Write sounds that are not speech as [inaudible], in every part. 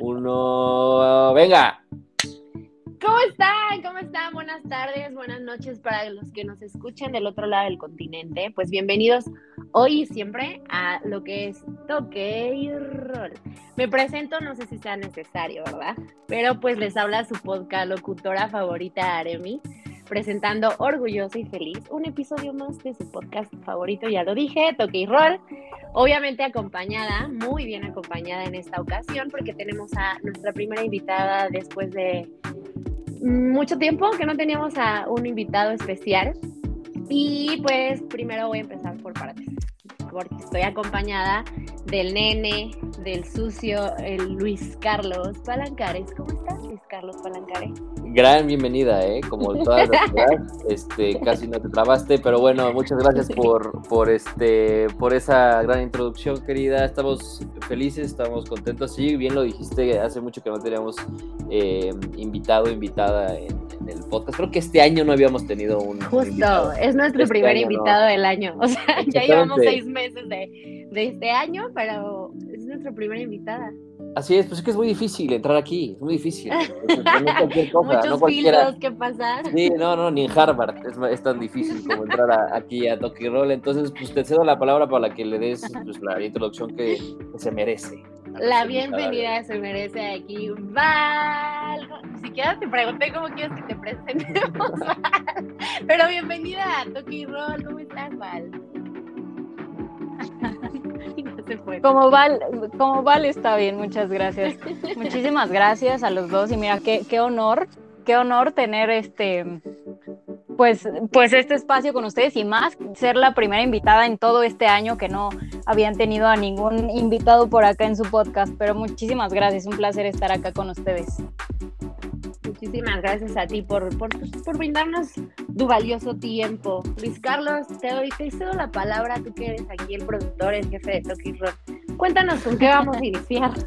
uno, venga. ¿Cómo están? ¿Cómo están? Buenas tardes, buenas noches para los que nos escuchan del otro lado del continente. Pues bienvenidos hoy y siempre a lo que es Toque y Rol. Me presento, no sé si sea necesario, ¿verdad? Pero pues les habla su podcast locutora favorita, Aremi presentando orgulloso y feliz un episodio más de su podcast favorito, ya lo dije, Toque y Roll. Obviamente acompañada, muy bien acompañada en esta ocasión, porque tenemos a nuestra primera invitada después de mucho tiempo que no teníamos a un invitado especial. Y pues primero voy a empezar por partes, porque estoy acompañada del nene, del sucio, el Luis Carlos Palancares. ¿Cómo estás, Luis Carlos Palancares? Gran bienvenida, ¿eh? Como [laughs] todas las este, casi no te trabaste, pero bueno, muchas gracias por, por, este, por esa gran introducción, querida. Estamos felices, estamos contentos. Sí, bien lo dijiste, hace mucho que no teníamos eh, invitado, invitada en, el podcast. Creo que este año no habíamos tenido un. Justo, es nuestro este primer invitado del año. [laughs] O sea, ya llevamos seis meses de, de este año, pero es nuestra primera invitada. Así es, pues es que es muy difícil entrar aquí, es muy difícil. [laughs] Muchos filtros que pasar. Sí, no, no, ni en Harvard es, tan difícil [laughs] como entrar aquí a Toki Roll. Entonces, pues te cedo la palabra para que le des pues, la introducción que, se merece. La bienvenida se merece aquí, Val. Ni siquiera te pregunté cómo quieres que te presentemos, [laughs] Pero bienvenida a Toki Roll, ¿cómo estás, Val? [laughs] Como Val, como Val está bien, muchas gracias. [laughs] Muchísimas gracias a los dos y mira qué, qué honor, qué honor tener este pues, pues este espacio con ustedes y más ser la primera invitada en todo este año que no habían tenido a ningún invitado por acá en su podcast, pero muchísimas gracias, un placer estar acá con ustedes. Muchísimas gracias a ti por, por, por brindarnos tu valioso tiempo. Luis Carlos, te doy, te cedo la palabra, tú que eres aquí el productor, el jefe de Toki Rock. Cuéntanos con qué vamos a iniciar. [laughs]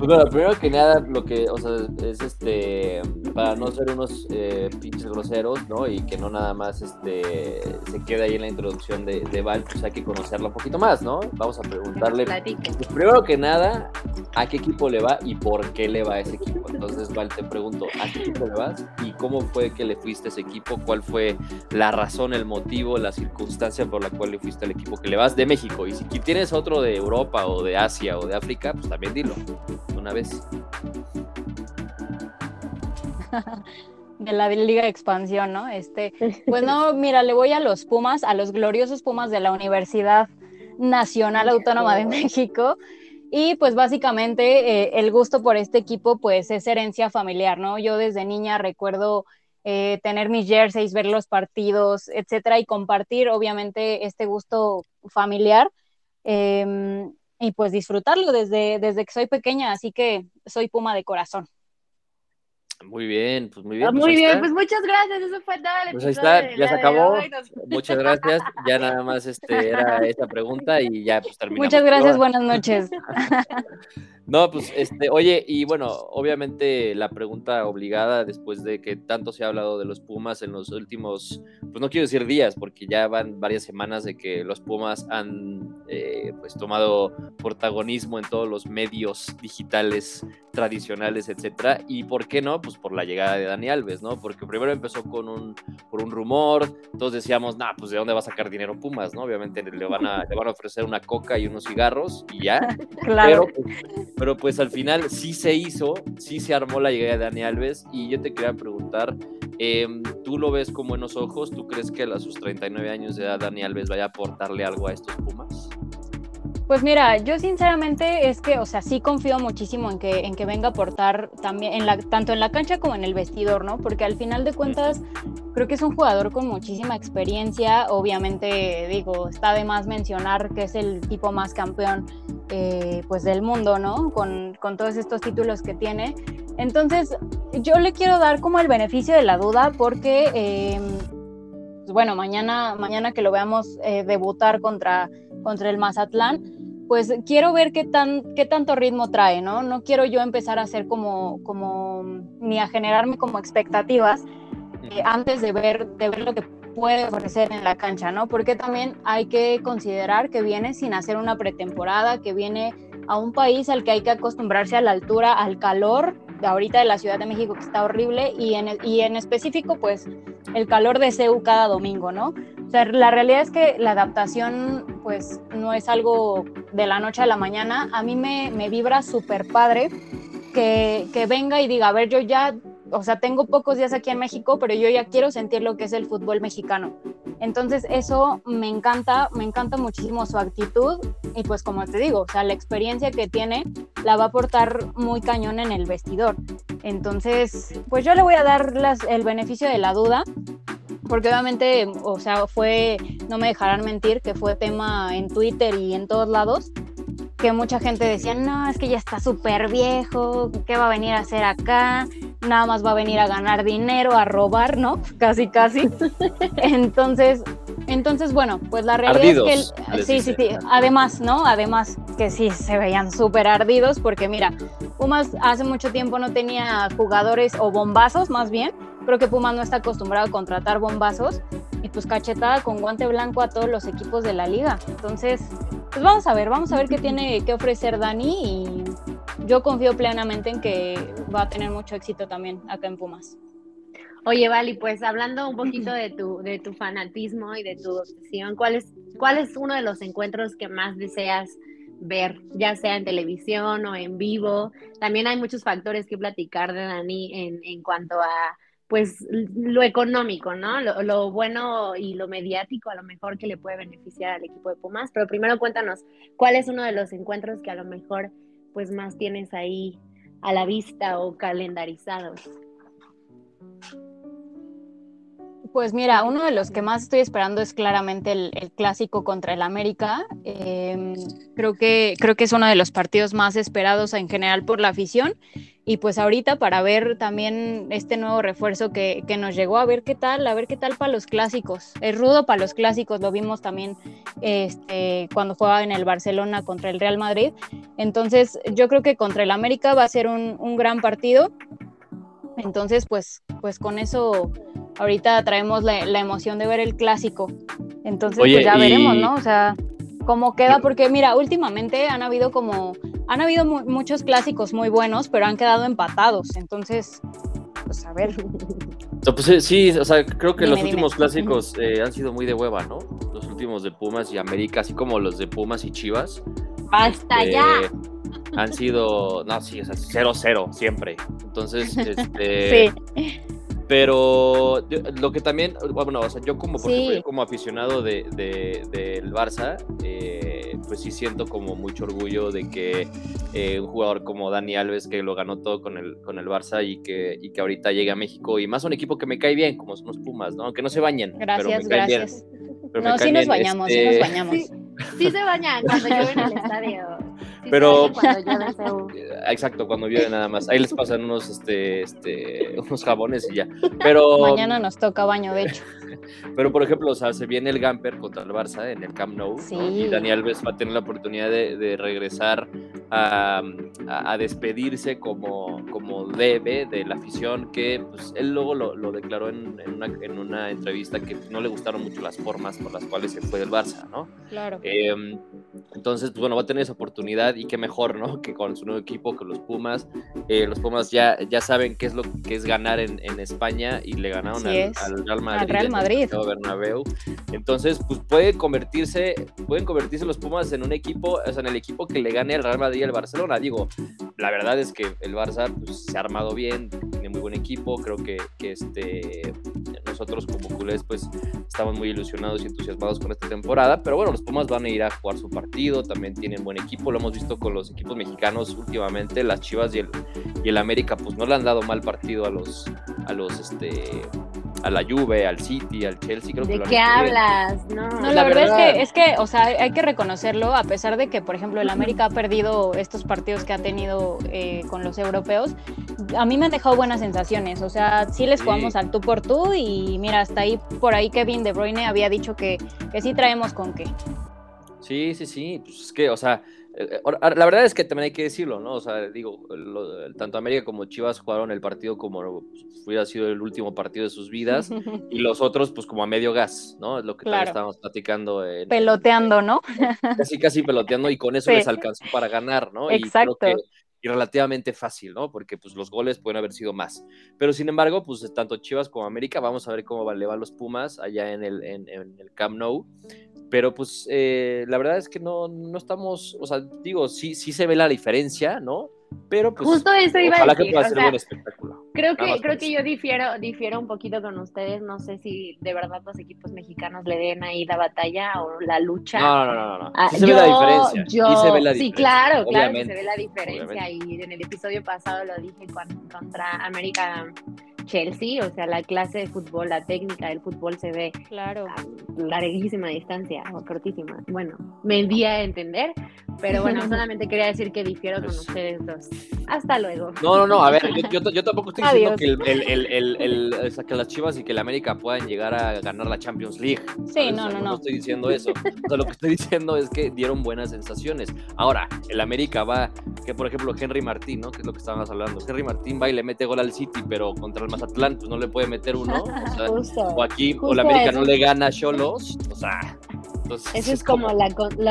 Pues bueno, primero que nada, lo que, o sea, es este, para no ser unos eh, pinches groseros, ¿no? Y que no nada más este, se quede ahí en la introducción de, de Val, pues hay que conocerla un poquito más, ¿no? Vamos a preguntarle, pues primero que nada, ¿a qué equipo le va y por qué le va a ese equipo? Entonces, Val, te pregunto, ¿a qué equipo le vas y cómo fue que le fuiste a ese equipo? ¿Cuál fue la razón, el motivo, la circunstancia por la cual le fuiste al equipo que le vas de México? Y si tienes otro de Europa o de Asia o de África, pues también dilo, una vez. [laughs] de la Liga de Expansión, ¿no? Este, pues no, [laughs] mira, le voy a los Pumas, a los gloriosos Pumas de la Universidad Nacional Autónoma de México. Y pues básicamente eh, el gusto por este equipo pues es herencia familiar, ¿no? Yo desde niña recuerdo eh, tener mis jerseys, ver los partidos, etcétera, y compartir obviamente este gusto familiar em, y pues disfrutarlo desde, desde que soy pequeña, así que soy Puma de corazón. Muy bien, pues muy bien. Ah, pues muy bien, pues muchas gracias, eso fue todo el Pues ahí está, ya se acabó. [laughs] Muchas gracias, ya nada más este, era esta pregunta y ya pues [laughs] terminamos. Muchas gracias, buenas noches. [laughs] no, pues este, oye, y bueno, obviamente la pregunta obligada después de que tanto se ha hablado de los Pumas en los últimos, pues no quiero decir días, porque ya van varias semanas de que los Pumas han eh, pues tomado protagonismo en todos los medios digitales tradicionales, etcétera, y por qué no, pues por la llegada de Dani Alves, ¿no? Porque primero empezó con un, por un rumor, todos decíamos, nah, pues de dónde va a sacar dinero Pumas, ¿no? Obviamente le van a, le van a ofrecer una coca y unos cigarros y ya. [laughs] claro. Pero, pero, pues al final sí se hizo, sí se armó la llegada de Dani Alves y yo te quería preguntar, em, ¿tú lo ves con buenos ojos? ¿Tú crees que a sus 39 años de edad Dani Alves vaya a aportarle algo a estos Pumas? Pues mira, yo sinceramente es que, o sea, sí confío muchísimo en que, en que venga a aportar también, en la, tanto en la cancha como en el vestidor, ¿no? Porque al final de cuentas, creo que es un jugador con muchísima experiencia. Obviamente, digo, está de más mencionar que es el tipo más campeón, eh, pues, del mundo, ¿no? Con, con todos estos títulos que tiene. Entonces, yo le quiero dar como el beneficio de la duda porque, em, pues, bueno, mañana, mañana que lo veamos eh, debutar contra, contra el Mazatlán, pues quiero ver qué, tan, qué tanto ritmo trae, ¿no? No quiero yo empezar a hacer como, como ni a generarme como expectativas eh, antes de ver, de ver lo que puede ofrecer en la cancha, ¿no? Porque también hay que considerar que viene sin hacer una pretemporada, que viene a un país al que hay que acostumbrarse a la altura, al calor de ahorita de la Ciudad de México que está horrible y en, y en específico pues el calor de CEU cada domingo, ¿no? O sea, la realidad es que la adaptación pues no es algo de la noche a la mañana. A mí me, me vibra súper padre que, que venga y diga, a ver, yo ya o sea, tengo pocos días aquí en México, pero yo ya quiero sentir lo que es el fútbol mexicano. Entonces, eso me encanta, me encanta muchísimo su actitud y pues como te digo, o sea, la experiencia que tiene la va a aportar muy cañón en el vestidor. Entonces, pues yo le voy a dar las, el beneficio de la duda, porque obviamente, o sea, fue, no me dejarán mentir, que fue tema en Twitter y en todos lados, que mucha gente decía, no, es que ya está súper viejo, ¿qué va a venir a hacer acá? Nada más va a venir a ganar dinero, a robar, ¿no? [laughs] Casi, casi. Entonces, entonces bueno, pues la realidad es que, sí, sí, sí, además, ¿no? Además que sí, se veían súper ardidos porque mira, Pumas hace mucho tiempo no tenía jugadores o bombazos más bien. Creo que Pumas no está acostumbrado a contratar bombazos y pues cachetada con guante blanco a todos los equipos de la liga. Entonces, pues vamos a ver, vamos a ver qué tiene que ofrecer Dani y yo confío plenamente en que va a tener mucho éxito también acá en Pumas. Oye, Vali, pues hablando un poquito de tu, de tu fanatismo y de tu obsesión, ¿cuál es, ¿cuál es uno de los encuentros que más deseas ver, ya sea en televisión o en vivo? También hay muchos factores que platicar de Dani en, en cuanto a pues lo económico, ¿no? Lo, bueno y lo mediático a lo mejor que le puede beneficiar al equipo de Pumas. Pero primero cuéntanos, ¿cuál es uno de los encuentros que a lo mejor pues más tienes ahí a la vista o calendarizados? Pues mira, uno de los que más estoy esperando es claramente el, clásico contra el América. Em, creo, que, creo que es uno de los partidos más esperados en general por la afición. Y pues ahorita para ver también este nuevo refuerzo que, nos llegó, a ver qué tal, a ver qué tal para los clásicos. Es rudo para los clásicos, lo vimos también este, cuando jugaba en el Barcelona contra el Real Madrid. Entonces yo creo que contra el América va a ser un, un gran partido. Entonces pues, pues con eso ahorita traemos la, emoción de ver el clásico. Entonces, pues ya veremos, ¿no? O sea, cómo queda, porque mira, últimamente han habido como, han habido muchos clásicos muy buenos, pero han quedado empatados. Entonces, pues a ver. Pues sí, o sea, creo que los últimos clásicos eh, han sido muy de hueva, ¿no? Los últimos de Pumas y América, así como los de Pumas y Chivas. ¡Basta ya! Este, han sido, no, sí, o sea, 0-0 siempre. Entonces, [laughs] este. sí. Pero lo que también, bueno, o sea, yo como, como aficionado de, del Barça, eh, pues sí siento como mucho orgullo de que eh, un jugador como Dani Alves, que lo ganó todo con el, con el Barça y que, y que ahorita llegue a México, y más un equipo que me cae bien, como son los Pumas, ¿no? Aunque no se bañen. Gracias, gracias. no, sí nos bañamos, sí nos este, bañamos. Sí, se bañan cuando llueve en el estadio. Pero [laughs] exacto, cuando llueve nada más. Ahí les pasan unos este, este, unos jabones y ya. Pero mañana nos toca baño, de hecho. [laughs] Pero por ejemplo, o sea, se viene el Gamper contra el Barça en el Camp Nou y Dani Alves va a tener la oportunidad de, regresar a, despedirse como, como debe de la afición que pues, él luego lo, declaró en, una, entrevista que no le gustaron mucho las formas por las cuales se fue del Barça, ¿no? Claro. Em, entonces, pues bueno, va a tener esa oportunidad y qué mejor, ¿no? Que con su nuevo equipo, que los Pumas. Eh, los Pumas ya, ya saben qué es lo que es ganar en, España y le ganaron al, Real Madrid. Al Real Madrid. Bernabéu. Entonces, pues puede convertirse, pueden convertirse los Pumas en un equipo, o sea, en el equipo que le gane al Real Madrid al Barcelona. Digo, la verdad es que el Barça pues, se ha armado bien, tiene muy buen equipo. Creo que, que este, nosotros como culés, pues estamos muy ilusionados y entusiasmados con esta temporada. Pero bueno, los Pumas van a ir a jugar su partido, también tienen buen equipo. Lo hemos visto con los equipos mexicanos últimamente, las Chivas y el, y el América, pues no le han dado mal partido a los, a los, este, a la Juve, al City, al Chelsea. Creo ¿De qué hablas? No, la, verdad, es que, es que, o sea, hay que reconocerlo, a pesar de que, por ejemplo, el América ha perdido estos partidos que ha tenido eh, con los europeos, a mí me han dejado buenas sensaciones. O sea, sí les jugamos al tú por tú y mira, hasta ahí, por ahí Kevin De Bruyne había dicho que, que sí traemos con qué. Sí, sí, sí, pues es que, o sea, la verdad es que también hay que decirlo, ¿no? O sea, digo, tanto América como Chivas jugaron el partido como hubiera sido el último partido de sus vidas [laughs] y los otros, pues como a medio gas, ¿no? Es lo que estábamos platicando. peloteando, ¿no? [laughs] Casi, casi peloteando y con eso les alcanzó para ganar, ¿no? Exacto. Y, y relativamente fácil, ¿no? Porque pues los goles pueden haber sido más. Pero sin embargo, pues tanto Chivas como América, vamos a ver cómo le van los Pumas allá en el, en, en el Camp Nou. Pero pues eh, la verdad es que no, no estamos, o sea, digo, sí, sí se ve la diferencia, ¿no? Pero pues justo eso iba a decir, que pueda ser un buen espectáculo. Creo que, creo que yo difiero, difiero un poquito con ustedes. No sé si de verdad los equipos mexicanos le den ahí la batalla o la lucha. No, no, no, no. Ah, sí se ve la diferencia. Yo, se ve la sí, claro, claro que se ve la diferencia. Y en el episodio pasado lo dije contra América Chelsea, o sea, la clase de fútbol, la técnica del fútbol se ve claro. a larguísima distancia o cortísima. Bueno, me di a entender, pero [laughs] bueno, solamente quería decir que difiero con pues ustedes dos. Hasta luego. No, no, no, a ver, yo, [laughs] yo, tampoco estoy diciendo que, el, el, el, el, que las Chivas y que la América puedan llegar a ganar la Champions League. Sí, no, no, no. No estoy diciendo eso. O sea, lo que estoy diciendo es que dieron buenas sensaciones. Ahora, el América va, que por ejemplo Henry Martín, ¿no? Que es lo que estábamos hablando. Henry Martín va y le mete gol al City, pero contra el Mazatlán, pues no le puede meter uno. O, [laughs] aquí, o la América no le gana a Cholos. O sea, eso es como, la,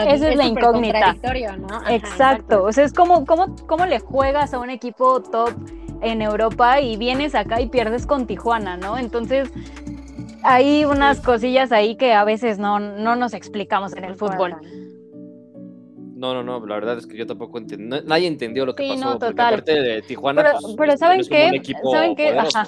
Esa es, la incógnita. exacto. O sea, es como cómo, cómo le juegas a un equipo top en Europa y vienes acá y pierdes con Tijuana, ¿no? Entonces, hay unas cosillas ahí que a veces no, no nos explicamos en el fútbol. No, no, no, la verdad es que yo tampoco entendí. Nadie entendió lo que sí, pasó. No, total. Aparte de Tijuana. Pero, pues, pero ¿saben qué? ¿Saben qué? Ajá.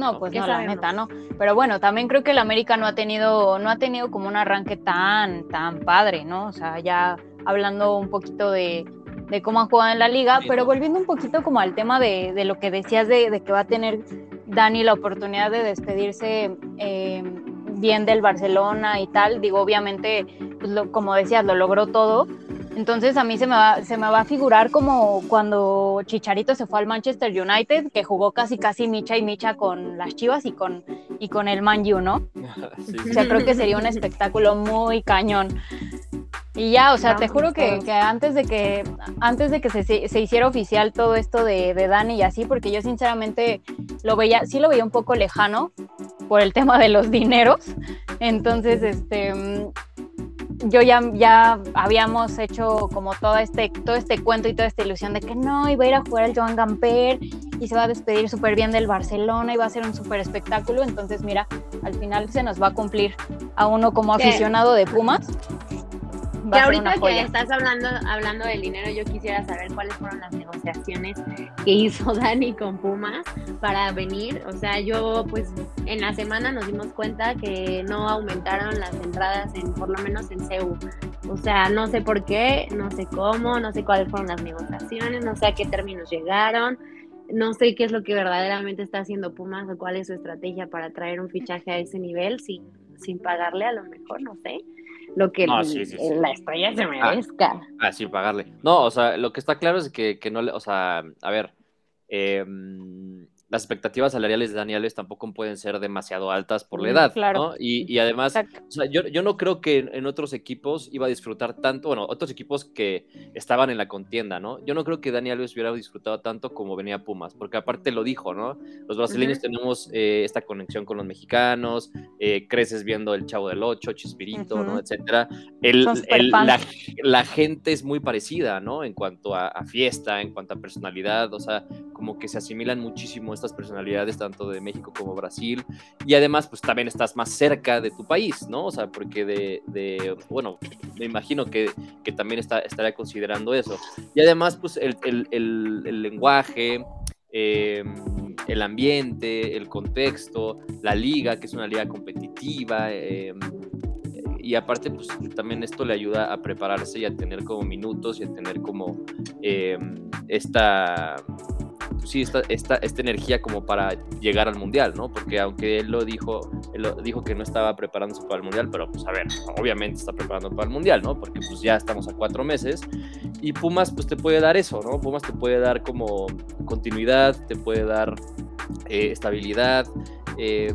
No, pues no, la neta, no. Pero bueno, también creo que el América no ha tenido, no ha tenido como un arranque tan, tan padre, ¿no? O sea, ya hablando un poquito de, de cómo ha jugado en la liga, pero volviendo un poquito como al tema de, de lo que decías de, de, que va a tener Dani la oportunidad de despedirse eh, bien del Barcelona y tal, digo, obviamente, pues como decías, lo logró todo, entonces a mí se me, va, se me va a figurar como cuando Chicharito se fue al Manchester United, que jugó casi casi micha y micha con las Chivas y con, y con el Man U, ¿no? [laughs] O sea, creo que sería un espectáculo muy cañón. Y ya, o sea, te juro que, que, antes de que antes de que se, se hiciera oficial todo esto de, de, Dani y así, porque yo sinceramente lo veía, sí lo veía un poco lejano por el [laughs] tema de los dineros. Entonces, este yo ya, ya habíamos hecho como todo este, todo este cuento y toda esta ilusión de que no, iba a ir a jugar al Joan Gamper y se va a despedir súper bien del Barcelona y va a ser un súper espectáculo. Entonces, mira, al final se nos va a cumplir a uno como aficionado de Pumas y ahorita que estás hablando, hablando del dinero, yo quisiera saber cuáles fueron las negociaciones que hizo [laughs] Dani con Pumas para venir. O sea, yo pues en la semana nos dimos cuenta que no aumentaron las entradas en, por lo menos en CEU. O sea, no sé por qué, no sé cómo, no sé cuáles fueron las negociaciones, no sé a qué términos llegaron no sé qué es lo que verdaderamente está haciendo Pumas o cuál es su estrategia para traer un fichaje a ese nivel sin, sin pagarle a lo mejor, no sé lo que la estrella se ah, merezca. Ah, sí, pagarle. No, o sea, lo que está claro es que, que no le, o sea, a ver, eh, las expectativas salariales de Dani Alves tampoco pueden ser demasiado altas por la mm, edad, ¿no? Y, además, o sea, yo, yo, no creo que en, otros equipos iba a disfrutar tanto, bueno, otros equipos que estaban en la contienda, ¿no? Yo no creo que Dani Alves hubiera disfrutado tanto como venía Pumas, porque aparte lo dijo, ¿no? Los brasileños tenemos eh, esta conexión con los mexicanos, eh, creces viendo el Chavo del Ocho, Chispirito, ¿no? Etcétera. El, la, la, gente es muy parecida, ¿no? En cuanto a, a fiesta, en cuanto a personalidad, o sea, como que se asimilan muchísimo estas personalidades tanto de México como Brasil y además pues también estás más cerca de tu país, ¿no? O sea, porque de, bueno, me imagino que, que también está, estaría considerando eso. Y además pues el, el, lenguaje, em, el ambiente, el contexto, la liga, que es una liga competitiva. Em, y aparte, pues también esto le ayuda a prepararse y a tener como minutos y a tener como em, esta sí, esta, esta, esta, energía como para llegar al mundial, ¿no? Porque aunque él lo dijo, él lo dijo que no estaba preparándose para el mundial, pero pues a ver, obviamente está preparando para el mundial, ¿no? Porque pues ya estamos a cuatro meses y Pumas pues te puede dar eso, ¿no? Pumas te puede dar como continuidad, te puede dar eh, estabilidad. Eh,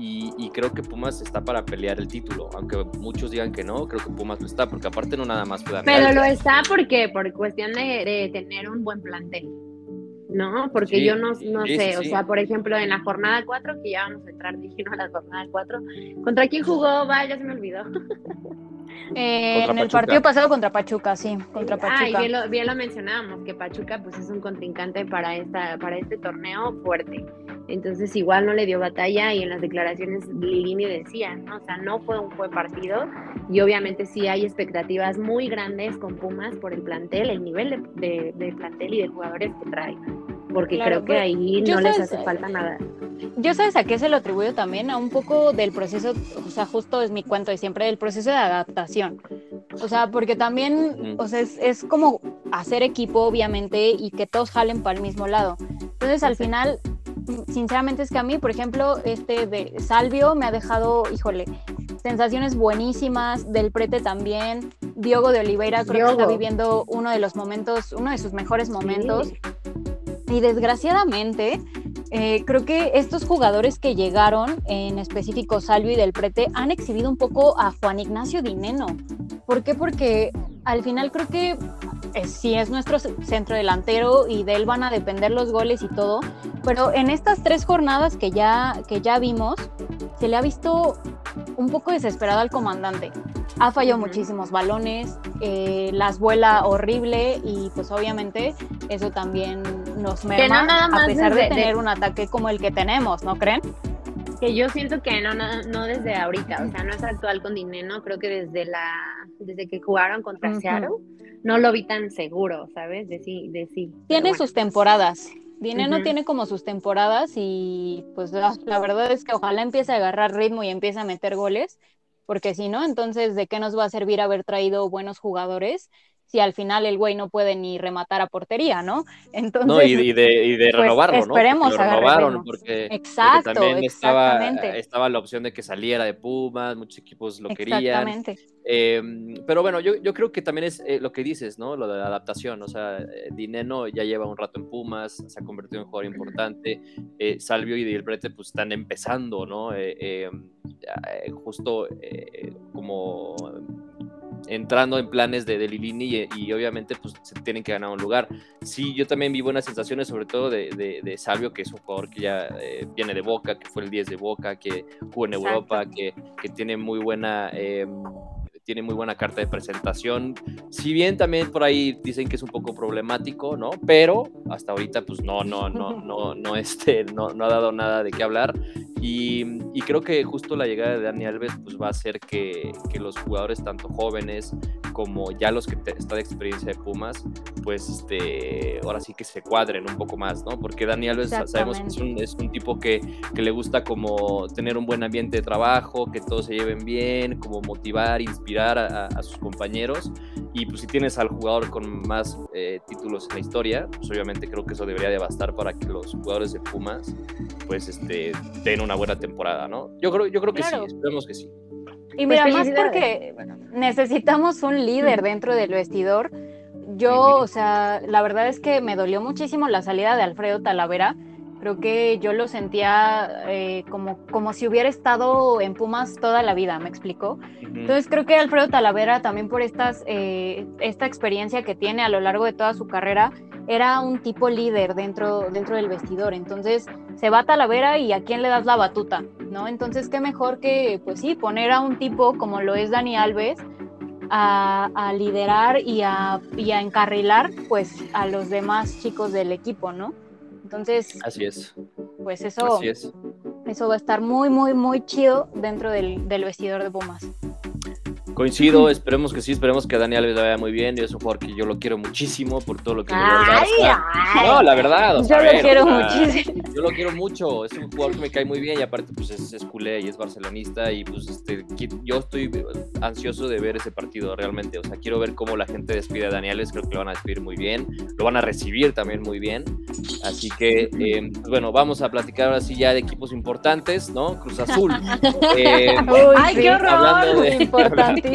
y, creo que Pumas está para pelear el título, aunque muchos digan que no, creo que Pumas lo está, porque aparte no nada más fue Pero lo está porque por cuestión de, tener un buen plantel, ¿no? Porque yo no, no sé, o sea, por ejemplo, en la jornada 4, que ya vamos a entrar [laughs] a la jornada 4, ¿contra quién jugó? Va, ya se me olvidó. [laughs] Eh, en el partido pasado contra Pachuca, sí, contra Pachuca. Ah, y bien lo, mencionábamos, que Pachuca pues es un contrincante para, esta, para este torneo fuerte. Entonces igual no le dio batalla y en las declaraciones Lilini decía, ¿no? o sea, no fue un buen partido y obviamente sí hay expectativas muy grandes con Pumas por el plantel, el nivel de, plantel y de jugadores que trae, porque creo que ahí no les hace falta nada. Yo sabes a qué se lo atribuyo también, a un poco del proceso, o sea, justo es mi cuento de siempre, del proceso de adaptación. O sea, porque también, o sea, es, es como hacer equipo, obviamente, y que todos jalen para el mismo lado. Entonces, al final, sinceramente es que a mí, por ejemplo, este de Salvio me ha dejado, híjole, sensaciones buenísimas, del Prete también, Diogo de Oliveira creo que está viviendo uno de los momentos, uno de sus mejores momentos. Y desgraciadamente, eh, creo que estos jugadores que llegaron, en específico Salvio y Del Prete, han exhibido un poco a Juan Ignacio Dineno. ¿Por qué? Porque al final creo que eh, sí es nuestro centro delantero y de él van a depender los goles y todo, pero en estas tres jornadas que ya, que ya vimos, se le ha visto un poco desesperado al comandante. Ha fallado muchísimos balones, eh, las vuela horrible y pues obviamente eso también nos merma a pesar de, tener un ataque como el que tenemos, ¿no creen? Que yo siento que no, no, desde ahorita, o sea, no es actual con Dineno, creo que desde la desde que jugaron contra uh no lo vi tan seguro, ¿sabes? De sí, de sí. Tiene sus temporadas. Dineno tiene como sus temporadas y pues la, la, verdad es que ojalá empiece a agarrar ritmo y empiece a meter goles, porque si no, entonces ¿de qué nos va a servir haber traído buenos jugadores si al final el güey no puede ni rematar a portería, ¿no? Entonces, no, y, de, y de pues, renovarlo, ¿no? Esperemos porque renovaron porque, Exacto, también estaba, estaba, la opción de que saliera de Pumas, muchos equipos lo querían. Exactamente. Em, pero bueno, yo, yo, creo que también es eh, lo que dices, ¿no? Lo de la adaptación, o sea, eh, Dineno ya lleva un rato en Pumas, se ha convertido en jugador importante, eh, Salvio y Dilbrete pues están empezando, ¿no? Em, justo como entrando en planes de, de Lilini y, obviamente pues se tienen que ganar un lugar. Sí, yo también vi buenas sensaciones, sobre todo de, de, Salvio, que es un jugador que ya eh, viene de Boca, que fue el 10 de Boca, que jugó en Europa, que, que, tiene muy buena... Em, tiene muy buena carta de presentación. Si bien también por ahí dicen que es un poco problemático, ¿no? Pero hasta ahorita pues no, no, no, no, no, este, no, no ha dado nada de qué hablar. Y, y, creo que justo la llegada de Dani Alves pues va a hacer que, que los jugadores tanto jóvenes como ya los que están de experiencia de Pumas, pues este, ahora sí que se cuadren un poco más, ¿no? Porque Dani Alves sabemos que es un, es un tipo que, que, le gusta como tener un buen ambiente de trabajo, que todos se lleven bien, como motivar, inspirar a, a sus compañeros. Y pues si tienes al jugador con más eh, títulos en la historia, pues obviamente creo que eso debería de bastar para que los jugadores de Pumas pues este, den una buena temporada, ¿no? Yo creo, yo creo que sí, esperemos que sí. Y mira, pues más porque necesitamos un líder dentro del vestidor. Yo, o sea, la verdad es que me dolió muchísimo la salida de Alfredo Talavera. Creo que yo lo sentía eh, como, como si hubiera estado en Pumas toda la vida, ¿me explicó? Entonces creo que Alfredo Talavera también por estas, eh, esta experiencia que tiene a lo largo de toda su carrera, era un tipo líder dentro, dentro del vestidor. Entonces se va a Talavera y a quién le das la batuta, ¿no? Entonces qué mejor que, pues sí, poner a un tipo como lo es Dani Alves a, liderar y a, y a encarrilar pues a los demás chicos del equipo, ¿no? Entonces, así es. Pues eso, eso va a estar muy, muy, muy chido dentro del, del vestidor de Pumas. Coincido, esperemos que sí, esperemos que a Dani Alves vaya muy bien. Y es un jugador que yo lo quiero muchísimo por todo lo que ay, No, la verdad. yo lo quiero muchísimo. Yo lo quiero mucho. Es un jugador que me cae muy bien y aparte, pues es, es culé y es barcelonista. Y pues este, yo estoy ansioso de ver ese partido realmente. O sea, quiero ver cómo la gente despide a Dani Alves. Creo que lo van a despedir muy bien. Lo van a recibir también muy bien. Así que, eh, pues, bueno, vamos a platicar ahora sí ya de equipos importantes, ¿no? Cruz Azul. [laughs] Eh, ¡Ay, qué horror! [laughs] Hablando de, importante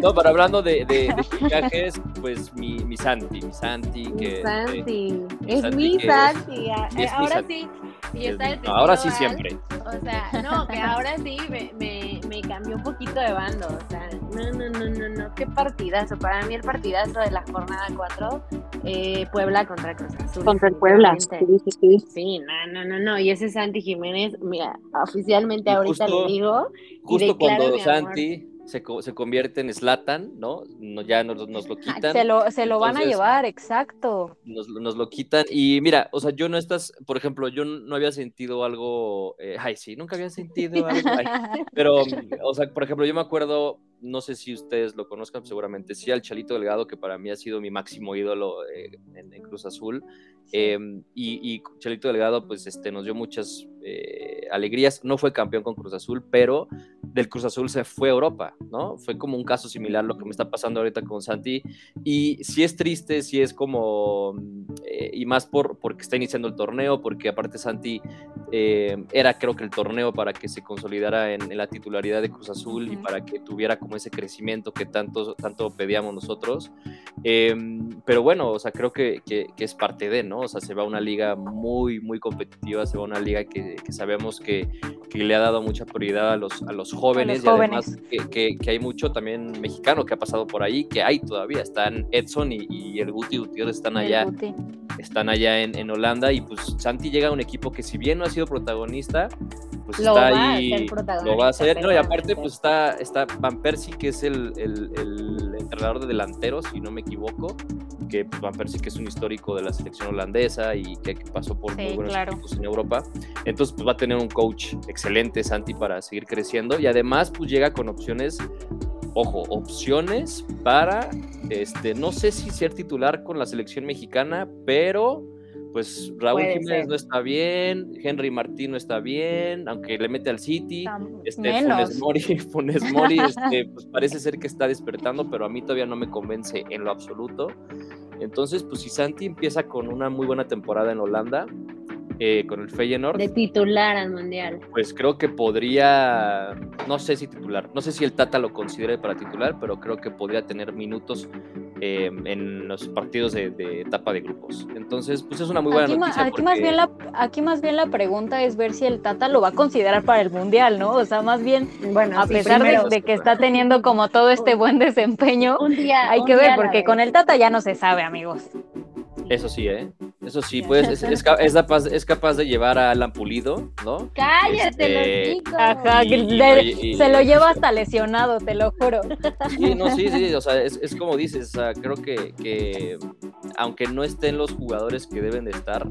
no, pero hablando de, de, fichajes, pues mi, mi, Santi, mi Santi. Que, Santi. es mi Santi. Ah, ahora sí, Y está el ahora sí siempre. Al, O sea, no, que ahora sí me, me, me cambió un poquito de bando. O sea, no, no, no, no, no. Qué partidazo. Para mí el partidazo de la jornada 4, eh, Puebla contra Cruz Azul. Contra el Puebla. Sí, sí, sí. Sí, no, no, no, no. Y ese Santi Jiménez, mira, oficialmente Y ahorita justo- le digo. Justo cuando. Santi se, se convierte en Slatan, ¿no? no ya nos, nos lo quitan. Se lo, se lo van a llevar, exacto. nos, nos lo quitan. Y mira, o sea, yo no estás, por ejemplo, yo no había sentido algo, eh, ay, sí, nunca había sentido [laughs] algo, ay, pero, o sea, por ejemplo, yo me acuerdo, no sé si ustedes lo conozcan, seguramente sí, al Chalito Delgado, que para mí ha sido mi máximo ídolo eh, en, en Cruz Azul. Eh, y, y Chalito Delgado, pues, este, nos dio muchas eh, alegrías. No fue campeón con Cruz Azul, pero del Cruz Azul se fue a Europa, ¿no? Fue como un caso similar lo que me está pasando ahorita con Santi. Y sí es triste, sí es como, eh, y más por, porque está iniciando el torneo, porque aparte Santi eh, era creo que el torneo para que se consolidara en, en la titularidad de Cruz Azul y para que tuviera como ese crecimiento que tanto, tanto pedíamos nosotros. Eh, pero bueno, o sea, creo que, que- que es parte de, ¿no? O sea, se va a una liga muy, muy competitiva, se va a una liga que, que sabemos que, que le ha dado mucha prioridad a los, a los jóvenes los y además que, que- hay mucho también mexicano que ha pasado por ahí, que hay todavía, están Edson y, y el Guti Gutiérrez están El allá, Guti. están allá en, en Holanda y pues Santi llega a un equipo que si bien no ha sido protagonista, pues Lo está va a ahí, protagonista, lo va a hacer, no, y aparte pues está, está Van Persie que es el, el- el entrenador de delanteros, si no me equivoco, que Van Persie que es un histórico de la selección holandesa y que, pasó por muy Sí, buenos claro. equipos en Europa, entonces pues va a tener un coach excelente Santi para seguir creciendo y además pues llega con opciones ojo, opciones para, este, no sé si ser titular con la selección mexicana, pero pues Raúl Puede Jiménez ser. no está bien, Henry Martín no está bien, aunque le mete al City. Este. Funes Mori, [laughs] Funes Mori, este, pues parece ser que está despertando, pero a mí todavía no me convence en lo absoluto. Entonces, pues si Santi empieza con una muy buena temporada en Holanda, eh, con el Feyenoord, De titular al mundial. pues creo que podría, no sé si titular, no sé si el Tata lo considere para titular, pero creo que podría tener minutos eh, en los partidos de, de etapa de grupos. Entonces, pues es una muy buena Aquí, ma- noticia. aquí más bien la, aquí más bien la pregunta es ver si el Tata lo va a considerar para el Mundial, ¿no? O sea, más bien, Bueno, a sí, pesar de, primero, de que está teniendo como todo este buen desempeño, un día, hay un que día ver, porque vez. con el Tata ya no se sabe, amigos. Eso sí, ¿eh? Eso sí, pues es, es es capaz, es capaz de llevar a Alan Pulido, ¿no? Cállate, Este, los chicos. Ajá, Y- se lo lleva hasta lesionado, te lo juro. Sí, no, sí, sí, o sea, es, es como dices, o sea, creo que, que aunque no estén los jugadores que deben de estar,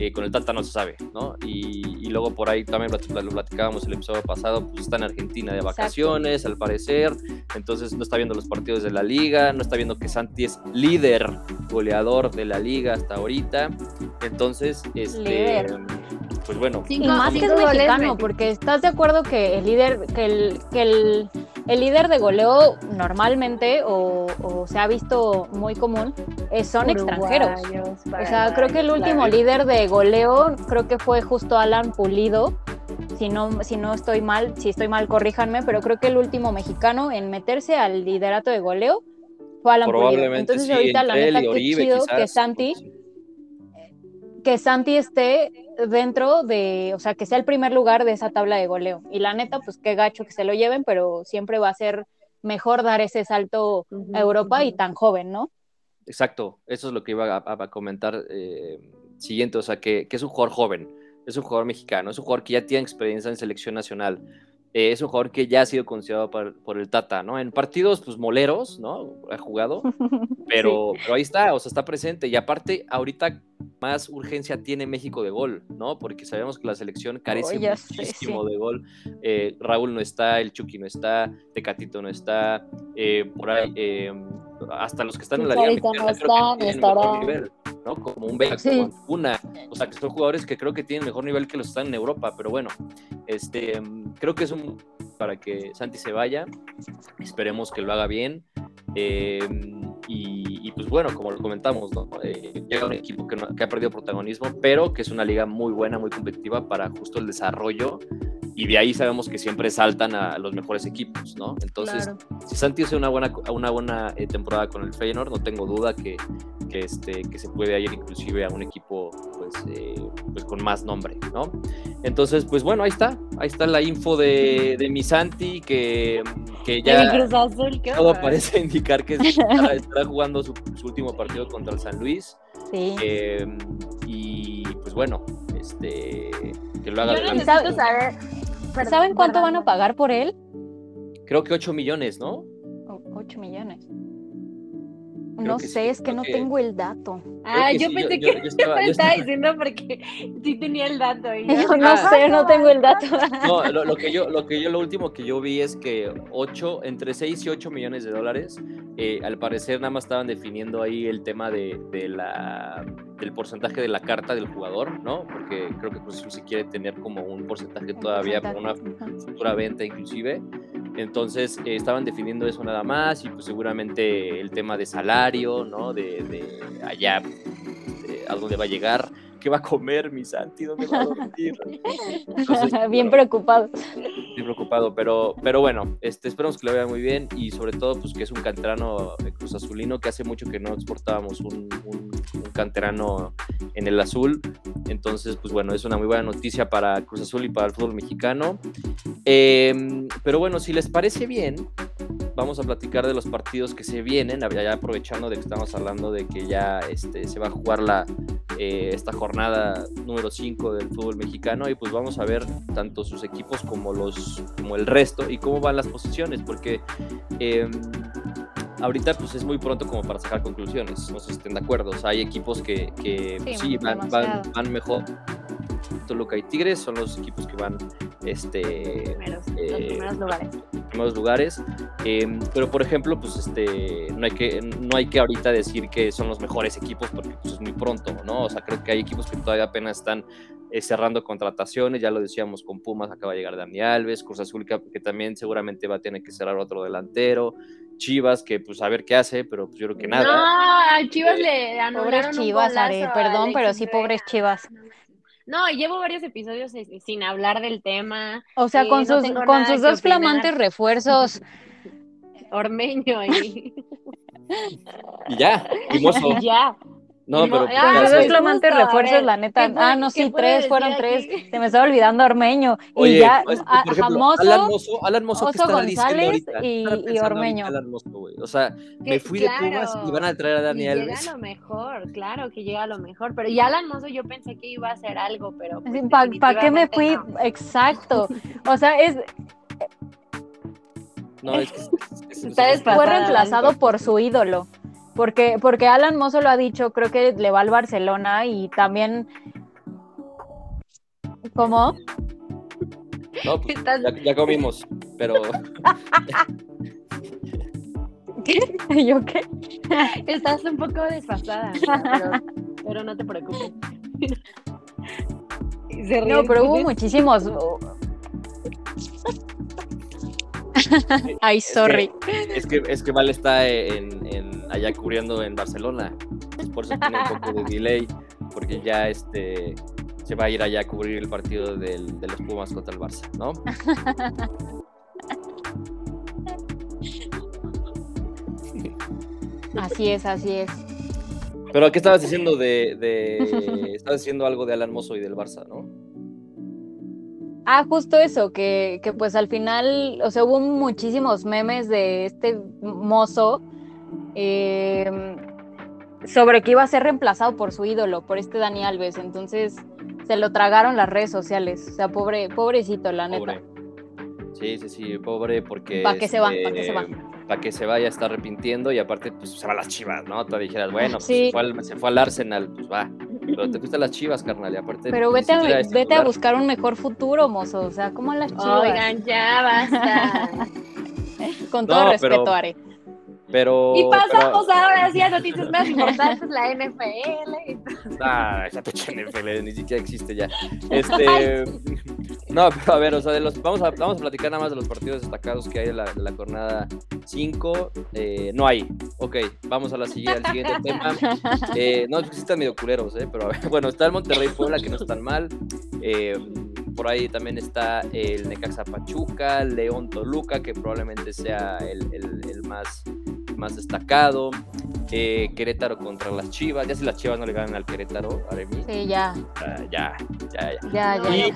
eh, con el Tata no se sabe, ¿no? Y, y luego por ahí también lo platicábamos el episodio pasado, pues está en Argentina de Exacto. vacaciones, al parecer, entonces no está viendo los partidos de la liga, no está viendo que Santi es líder goleador de la liga hasta ahorita, entonces, este, Líder. pues bueno, Cinco- Y más que es mexicano, porque estás de acuerdo que el líder, que el, que el, el líder de goleo normalmente, o, o se ha visto muy común, eh, son extranjeros. Uruguayos, O sea, creo que el último claro. líder de goleo, creo que fue justo Alan Pulido. Si no, si no estoy mal, si estoy mal, corríjanme, pero creo que el último mexicano en meterse al liderato de goleo fue Alan Pulido. Entonces sí, ahorita la neta qué Oribe, chido quizás, que Santi, que Santi esté dentro de, o sea, que sea el primer lugar de esa tabla de goleo. Y la neta, pues qué gacho que se lo lleven, pero siempre va a ser mejor dar ese salto a Europa y tan joven, ¿no? Exacto, eso es lo que iba a, a- a comentar eh, siguiente, o sea, que, que es un jugador joven, es un jugador mexicano, es un jugador que ya tiene experiencia en selección nacional, eh, es un jugador que ya ha sido considerado por, por el Tata, ¿no? En partidos, pues, moleros, ¿no? Ha jugado, [laughs] pero, pero ahí está, o sea, está presente, y aparte, ahorita más urgencia tiene México de gol, ¿no? Porque sabemos que la selección carece Oh, sé, muchísimo de gol. Eh, Raúl no está, el Chucky no está, Tecatito no está, eh, por ahí, eh, hasta los que están en la liga no nivel, ¿no? Como un Vega, Sí. como una, o sea, que son jugadores que creo que tienen mejor nivel que los que están en Europa, pero bueno, este, creo que es un para que Santi se vaya, esperemos que lo haga bien. Eh, y, y, pues bueno, como lo comentamos, ¿no? Eh, llega un equipo que, no- que ha perdido protagonismo, pero que es una liga muy buena, muy competitiva para justo el desarrollo. Y de ahí sabemos que siempre saltan a los mejores equipos, ¿no? Entonces, Claro. si Santi hace una buena, una buena eh, temporada con el Feyenoord, no tengo duda que, que, este, que se puede ir inclusive a un equipo pues, eh, pues con más nombre, ¿no? Entonces, pues bueno, ahí está, ahí está la info de, de mi Santi, que, que ya El Cruz Azul, qué todo parece [laughs] indicar que [laughs] estará, estará jugando su, su último partido contra el San Luis. Sí. eh, y pues bueno, este, que lo haga Yo necesito saber. perdón, ¿Saben cuánto van a pagar por él? Creo que 8 millones, ¿no? 8 millones. Creo No sé, sí, es que creo no que- tengo el dato. Ah, yo sí, pensé yo- que yo [laughs] estaba- me yo estaba estaba- diciendo porque [laughs] sí tenía el dato. [laughs] Y Yo yo, no Ah. sé, no tengo el dato. No, lo, lo que yo, lo que yo, lo último que yo vi es que 8, entre 6 y 8 millones de dólares, eh, al parecer nada más estaban definiendo ahí el tema de, de la, del porcentaje de la carta del jugador, ¿no? Porque creo que Cruz Azul sí quiere tener como un porcentaje todavía para una futura venta inclusive. Entonces eh, estaban definiendo eso nada más y pues seguramente el tema de salario, ¿no? De, de allá, de a dónde va a llegar, qué va a comer mi Santi, dónde va a dormir. [laughs] Entonces, Bien bueno, preocupado. Estoy preocupado, pero, pero bueno, este, esperamos que le vaya muy bien y sobre todo pues que es un canterano eh, Cruz Azulino que hace mucho que no exportábamos un, un- un canterano en el azul. Entonces, pues bueno, es una muy buena noticia para Cruz Azul y para el fútbol mexicano. Em, pero bueno, si les parece bien, vamos a platicar de los partidos que se vienen, ya aprovechando de que estamos hablando de que ya este, se va a jugar la, eh, esta jornada número 5 del fútbol mexicano y pues vamos a ver tanto sus equipos como los como el resto y cómo van las posiciones porque eh, ahorita pues es muy pronto como para sacar conclusiones no sé si estén de acuerdo o sea, hay equipos que, que Sí, pues, sí, van, van, van mejor Toluca y Tigres son los equipos que van este primeros, los eh, primeros lugares. primeros lugares. Eh, pero por ejemplo, pues este, no hay que, no hay que ahorita decir que son los mejores equipos porque pues, es muy pronto, ¿no? O sea, creo que hay equipos que todavía apenas están eh, cerrando contrataciones, ya lo decíamos con Pumas, acaba de llegar Dani Alves, Cruz Azul que, que también seguramente va a tener que cerrar otro delantero, Chivas que pues a ver qué hace, pero pues yo creo que nada. No, a Chivas Eh, le anularon Pobres un chivas, golazo Are. Perdón, pero sí, pobres chivas. No, llevo varios episodios sin- sin hablar del tema. O sea, Sí, con sus, con dos flamantes refuerzos. Ormeño y, [laughs] Y ya, y mozo. y [laughs] ya. No, pero ah, justo, flamantes a ver, refuerzos, la neta. ¿qué puede- Ah, no, sí, tres, fueron aquí? tres. Se me estaba olvidando Ormeño. Oye, y ya, pues, por ejemplo, Jamoso, Alan Mozo, Alan Mozo, ¿qué Oso estará diciendo González ahorita? y- y Ormeño. Alan Mozo, güey. O sea, me Que- fui de Pumas y van a traer a Dani y Alves. Llega a lo mejor, claro que llega a lo mejor. Pero ya Alan Mozo yo pensé que iba a hacer algo, pero. pues, ¿Para qué me fui? no. Exacto. [laughs] O sea, es, No, es que es- es- es- Está es- fue reemplazado por su ídolo. Porque, porque Alan Mozo lo ha dicho, creo que le va al Barcelona y también. ¿Cómo? No, pues, ya, ya comimos, pero [laughs] ¿Yo qué? Estás un poco desfasada, [laughs] pero, pero no te preocupes. Se No, pero hubo muchísimos. [laughs] Ay, sorry. es que, es que Val está en, en- allá cubriendo en Barcelona. Entonces, por eso tiene un poco de delay, porque ya este se va a ir allá a cubrir el partido del- de los Pumas contra el Barça, ¿no? [laughs] Así es, así es. Pero ¿qué estabas diciendo de, de- estabas diciendo algo de Alan Mozo y del Barça, ¿no? Ah, justo eso, que, que pues al final, o sea, hubo muchísimos memes de este mozo eh, sobre que iba a ser reemplazado por su ídolo, por este Dani Alves. Entonces se lo tragaron las redes sociales. O sea, pobre, pobrecito, la Pobre. neta. Sí, sí, sí, pobre, porque. ¿Pa' qué se va? ¿Pa' qué se va? Para que se vaya a estar arrepintiendo y aparte, pues se va a las chivas, ¿no? Te dijeras, bueno, pues Sí. se, fue al, se fue al Arsenal, pues va. Pero te fuiste a las chivas, carnal, y aparte. Pero vete a, vete a buscar un mejor futuro, mozo. O sea, como las chivas. Oigan, ya basta. [laughs] Con todo No, respeto, pero- Are. Pero. Y pasamos pero- ahora sí a noticias más importantes, la NFL. Ah, esa pinche NFL ni siquiera existe ya. [laughs] Este. No, pero a ver, o sea, de los, vamos, a, vamos a platicar nada más de los partidos destacados que hay de la, jornada 5. Eh, no hay. Ok, vamos a la siguiente, al siguiente [laughs] tema. Eh, no, es que sí están medio culeros, ¿eh? Pero a ver, [laughs] bueno, está el Monterrey Puebla, que no es tan mal. Eh, por ahí también está el Necaxa Pachuca, León Toluca, que probablemente sea el, el- el más, más destacado. Eh, Querétaro contra las Chivas. Ya si las Chivas no le ganan al Querétaro, Aremi. Sí, ya. ah, ya, ya, ya. Ya, No, ya. Y-.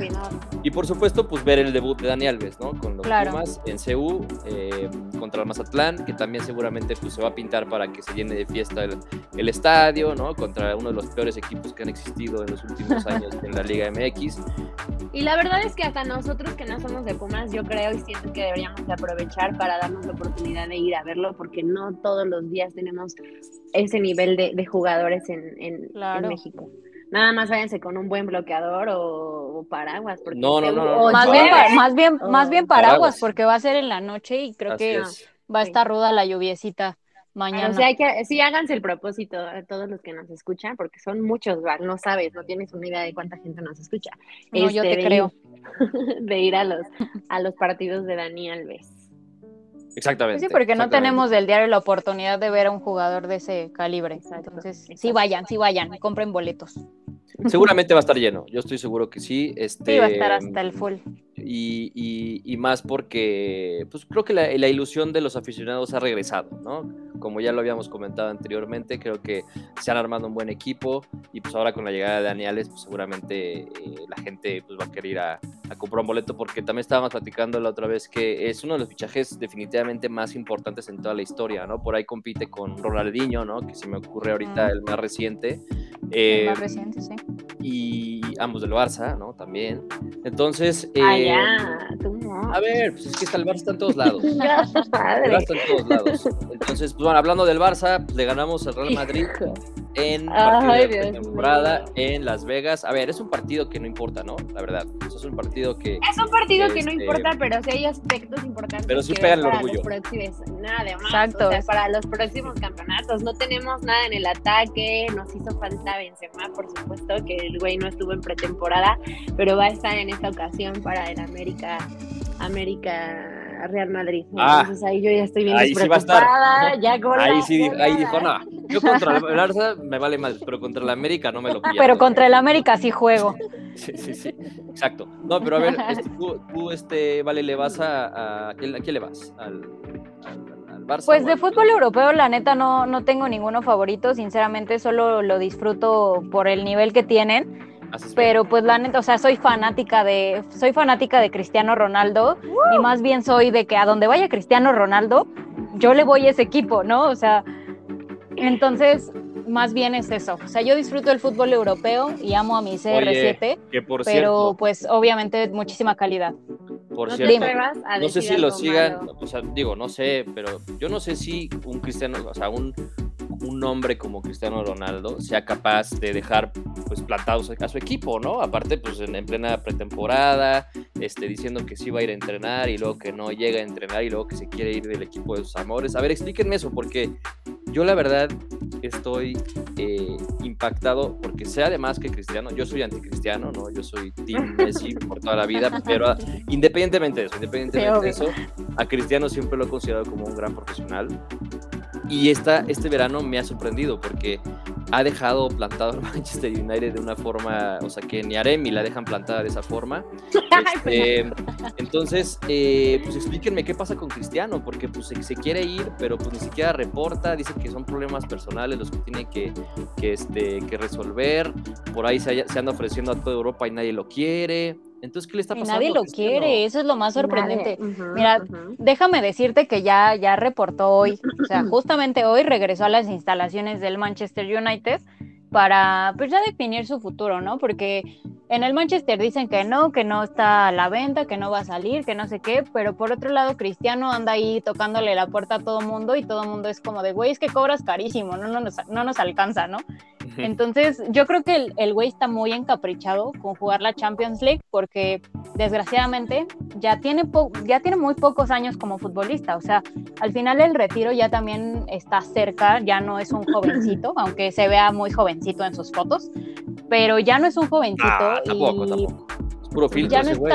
Y por supuesto, pues ver el debut de Dani Alves, ¿no? Con los Claro. Pumas en CU eh, contra el Mazatlán, que también seguramente pues, se va a pintar para que se llene de fiesta el, el estadio, ¿no? Contra uno de los peores equipos que han existido en los últimos [laughs] años en la Liga MX. Y la verdad es que hasta nosotros que no somos de Pumas, yo creo y siento que deberíamos de aprovechar para darnos la oportunidad de ir a verlo, porque no todos los días tenemos ese nivel de, de jugadores en, en-. México. Nada más váyanse con un buen bloqueador o, o paraguas. Porque No, no, no, Más bien, más bien, más bien paraguas, Paraguas. porque va a ser en la noche y creo Así que es. va a Sí. estar ruda la lluviecita mañana. O sea, hay que, sí, háganse el propósito a todos los que nos escuchan, porque son muchos, Val, no sabes, no tienes una idea de cuánta gente nos escucha. no, yo Este, te de creo. ir- [laughs] de ir a los, a los partidos de Dani Alves. Exactamente. Pues Sí, porque no tenemos del diario la oportunidad de ver a un jugador de ese calibre. Exacto, Entonces, sí vayan, sí vayan, compren boletos. Seguramente va a estar lleno, yo estoy seguro que sí. Este, Sí, va a estar hasta el full. Y, y- y más porque pues creo que la, la ilusión de los aficionados ha regresado, ¿no? Como ya lo habíamos comentado anteriormente, creo que se han armado un buen equipo y pues ahora con la llegada de Daniales, pues seguramente eh, la gente pues va a querer ir a, a comprar un boleto porque también estábamos platicando la otra vez que es uno de los fichajes definitivamente más importantes en toda la historia, ¿no? Por ahí compite con Ronaldinho, ¿no? Que se me ocurre ahorita el más reciente. El Eh, más reciente, sí. y ambos del Barça, ¿no? También. Entonces, Ah, eh, ya, tú no. a ver, pues es que está el Barça está en todos lados. [laughs] El Padre. Barça está en todos lados. Entonces, pues bueno, hablando del Barça, pues, le ganamos al Real Madrid en partido Ay, de temporada en Las Vegas. A ver, es un partido que no importa, ¿no? La verdad. Eso es un partido que. Es un partido que no Este- importa, pero sí hay aspectos importantes. Pero sí que pegan el para orgullo. Los próximos, nada de más. Exacto. O sea, para los próximos campeonatos. No tenemos nada en el ataque. Nos hizo falta Benzema, por supuesto, que el güey no estuvo en pretemporada, pero va a estar en esta ocasión para el América, América Real Madrid. Ah, Entonces ahí yo ya estoy bien ahí sí va a estar. [laughs] ya con Ahí sí, ahí dijo, no. Yo contra el [laughs] Barça me vale mal, pero contra el América no me lo pierdo. Pero contra el América sí juego. [laughs] Sí, sí, sí. Exacto. No, pero a ver, este, tú, tú, este, vale, le vas a. ¿A, quién, a quién le vas? ¿Al, al, al Barça? Pues de al- fútbol europeo, la neta, no, no tengo ninguno favorito. Sinceramente, solo lo disfruto por el nivel que tienen. Pero pues la neta, o sea, soy fanática de, soy fanática de Cristiano Ronaldo y más bien soy de que a donde vaya Cristiano Ronaldo, yo le voy a ese equipo, ¿no? O sea, entonces, más bien es eso. O sea, yo disfruto el fútbol europeo y amo a mi CR7, Que por pero cierto, pues obviamente muchísima calidad. por No cierto, no sé si lo algo sigan, malo. o sea, digo, no sé, pero yo no sé si un cristiano, o sea, un, un hombre como Cristiano Ronaldo sea capaz de dejar pues plantados a su equipo, ¿no? Aparte, pues en, en plena pretemporada, este, diciendo que sí va a ir a entrenar y luego que no llega a entrenar y luego que se quiere ir del equipo de sus amores. A ver, explíquenme eso, porque yo la verdad estoy eh, impactado porque sé además que Cristiano, yo soy anticristiano, ¿no? Yo soy Team [laughs] Messi por toda la vida, pero a- independientemente de eso, independientemente de eso, a Cristiano siempre lo he considerado como un gran profesional. Y esta, este verano me ha sorprendido porque ha dejado plantado al [laughs] Manchester United de una forma, o sea, que ni Aremi la dejan plantada de esa forma. [laughs] Este, entonces, eh, pues explíquenme qué pasa con Cristiano, porque pues se, quiere ir, pero pues ni siquiera reporta, dice que son problemas personales los que tiene que, que, este, que resolver, por ahí se, se anda ofreciendo a toda Europa y nadie lo quiere. Entonces, ¿qué le está Y pasando? nadie a lo Cristiano? quiere, eso es lo más sorprendente. Nadie. Mira. Déjame decirte que ya, ya reportó hoy, o sea, justamente hoy regresó a las instalaciones del Manchester United para pues ya definir su futuro, ¿no? Porque en el Manchester dicen que no, que no está a la venta, que no va a salir, que no sé qué, pero por otro lado Cristiano anda ahí tocándole la puerta a todo mundo y todo mundo es como de, güey, es que cobras carísimo, no, no, nos, no nos alcanza, ¿no? [laughs] Entonces, yo creo que el, güey está muy encaprichado con jugar la Champions League porque desgraciadamente ya tiene, ya tiene muy pocos años como futbolista. O sea, al final el retiro ya también está cerca, ya no es un [clears throat] jovencito, aunque se vea muy jovencito en sus fotos, pero ya no es un jovencito Ah, tampoco, y tampoco. Es puro filtro ya no ese güey.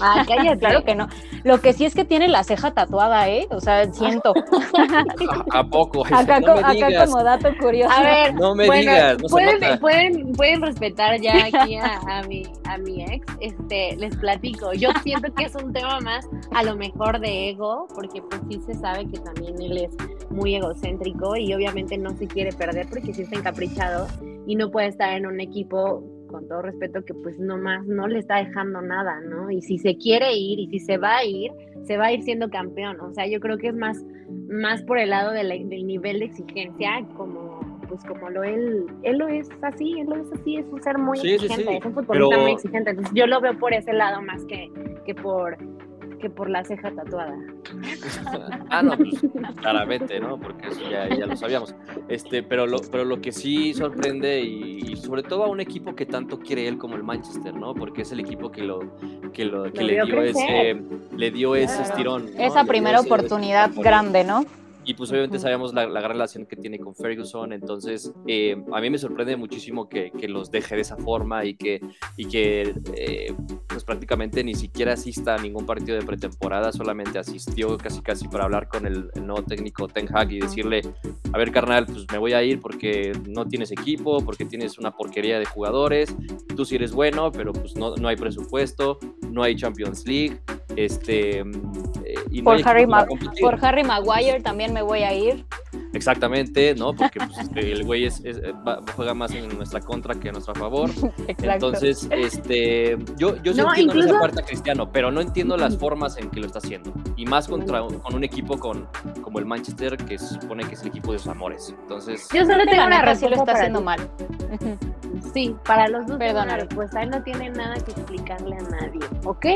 Ah, cállate. claro que no. Lo que sí es que tiene la ceja tatuada, ¿eh? O sea, siento. ¿A, [laughs] a poco? acá, no me acá digas. como dato curioso. A ver, No me bueno, digas, no se pueden, nota. pueden, pueden respetar ya [laughs] aquí a, a mi, a mi ex. Este, les platico. Yo siento que es un tema más a lo mejor de ego, porque pues sí se sabe que también él es muy egocéntrico y obviamente no se quiere perder porque sí está encaprichado y no puede estar en un equipo con todo respeto que pues nomás no le está dejando nada, ¿no? Y si se quiere ir y si se va a ir, se va a ir siendo campeón. O sea, yo creo que es más, más por el lado de la- del nivel de exigencia como pues como lo él, él lo es así, él lo es así, es un ser muy Sí, sí, exigente, sí, es un futbolista pero- muy exigente. Entonces yo lo veo por ese lado más que, que por que por la ceja tatuada. Ah, no, pues [laughs] claramente, ¿no? Porque eso ya, ya lo sabíamos. Este, pero lo, pero lo que sí sorprende y, y sobre todo a un equipo que tanto quiere él como el Manchester, ¿no? Porque es el equipo que lo que lo que le dio crecer. ese le dio ese estirón. ¿no? Esa primera ese- oportunidad grande, ¿no? Y pues obviamente sabemos la, la gran relación que tiene con Ferguson, entonces eh, a mí me sorprende muchísimo que, que los deje de esa forma y que, y que eh, pues prácticamente ni siquiera asista a ningún partido de pretemporada, solamente asistió casi casi para hablar con el, el nuevo técnico Ten Hag y decirle, a ver carnal, pues me voy a ir porque no tienes equipo, porque tienes una porquería de jugadores, tú sí eres bueno, pero pues no, no hay presupuesto, no hay Champions League, este... y Por Harry, Ma- por Harry Maguire también me voy a ir. Exactamente, ¿no? Porque pues, este, el güey es, es- va- juega más en nuestra contra que a nuestro favor. Exacto. Entonces, este, yo, yo sí No, entiendo en esa parte a Cristiano, pero no entiendo las formas en que lo está haciendo. Y más contra un- con un equipo con, como el Manchester, que se supone que es el equipo de sus amores. Entonces, Yo solo La tengo una sí lo respuesta está haciendo mal. Sí, para los dos tengo una Perdónalo. respuesta. Él no tiene nada que explicarle a nadie, ¿ok?